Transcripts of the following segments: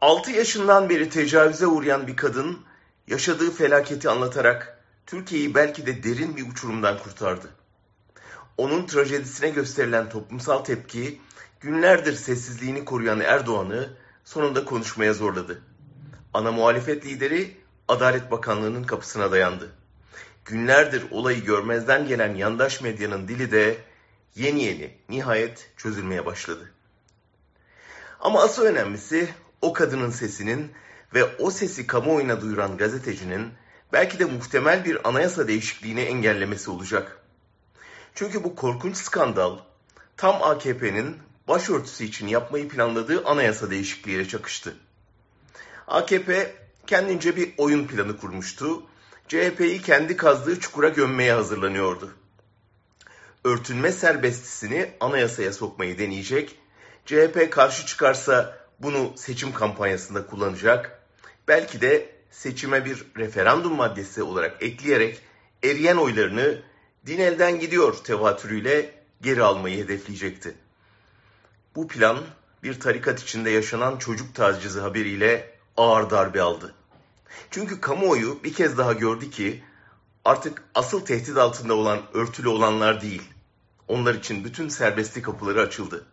6 yaşından beri tecavüze uğrayan bir kadın yaşadığı felaketi anlatarak Türkiye'yi belki de derin bir uçurumdan kurtardı. Onun trajedisine gösterilen toplumsal tepki günlerdir sessizliğini koruyan Erdoğan'ı sonunda konuşmaya zorladı. Ana muhalefet lideri Adalet Bakanlığı'nın kapısına dayandı. Günlerdir olayı görmezden gelen yandaş medyanın dili de yeni yeni nihayet çözülmeye başladı. Ama asıl önemlisi o kadının sesinin ve o sesi kamuoyuna duyuran gazetecinin belki de muhtemel bir anayasa değişikliğini engellemesi olacak. Çünkü bu korkunç skandal tam AKP'nin başörtüsü için yapmayı planladığı anayasa değişikliğiyle çakıştı. AKP kendince bir oyun planı kurmuştu. CHP'yi kendi kazdığı çukura gömmeye hazırlanıyordu. Örtünme serbestisini anayasaya sokmayı deneyecek. CHP karşı çıkarsa bunu seçim kampanyasında kullanacak. Belki de seçime bir referandum maddesi olarak ekleyerek eriyen oylarını din elden gidiyor tevatürüyle geri almayı hedefleyecekti. Bu plan bir tarikat içinde yaşanan çocuk tacizi haberiyle ağır darbe aldı. Çünkü kamuoyu bir kez daha gördü ki artık asıl tehdit altında olan örtülü olanlar değil. Onlar için bütün serbestlik kapıları açıldı.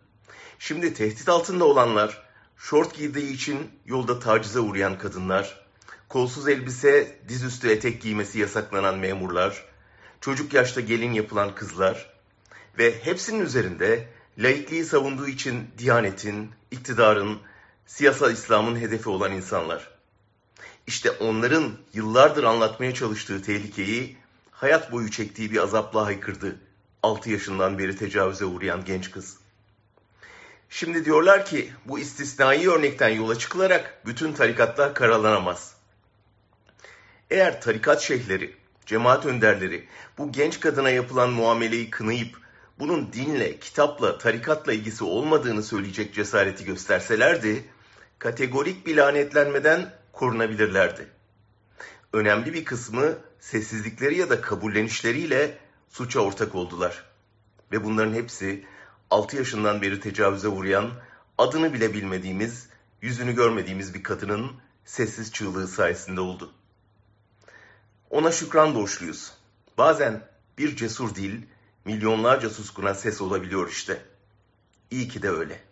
Şimdi tehdit altında olanlar, şort giydiği için yolda tacize uğrayan kadınlar, kolsuz elbise, dizüstü etek giymesi yasaklanan memurlar, çocuk yaşta gelin yapılan kızlar ve hepsinin üzerinde laikliği savunduğu için Diyanet'in, iktidarın, siyasal İslam'ın hedefi olan insanlar. İşte onların yıllardır anlatmaya çalıştığı tehlikeyi hayat boyu çektiği bir azapla haykırdı. 6 yaşından beri tecavüze uğrayan genç kız. Şimdi diyorlar ki bu istisnai örnekten yola çıkılarak bütün tarikatlar karalanamaz. Eğer tarikat şeyhleri, cemaat önderleri bu genç kadına yapılan muameleyi kınayıp bunun dinle, kitapla, tarikatla ilgisi olmadığını söyleyecek cesareti gösterselerdi, kategorik bir lanetlenmeden korunabilirlerdi. Önemli bir kısmı sessizlikleri ya da kabullenişleriyle suça ortak oldular. Ve bunların hepsi 6 yaşından beri tecavüze uğrayan, adını bile bilmediğimiz, yüzünü görmediğimiz bir kadının sessiz çığlığı sayesinde oldu. Ona şükran borçluyuz. Bazen bir cesur dil milyonlarca suskuna ses olabiliyor işte. İyi ki de öyle.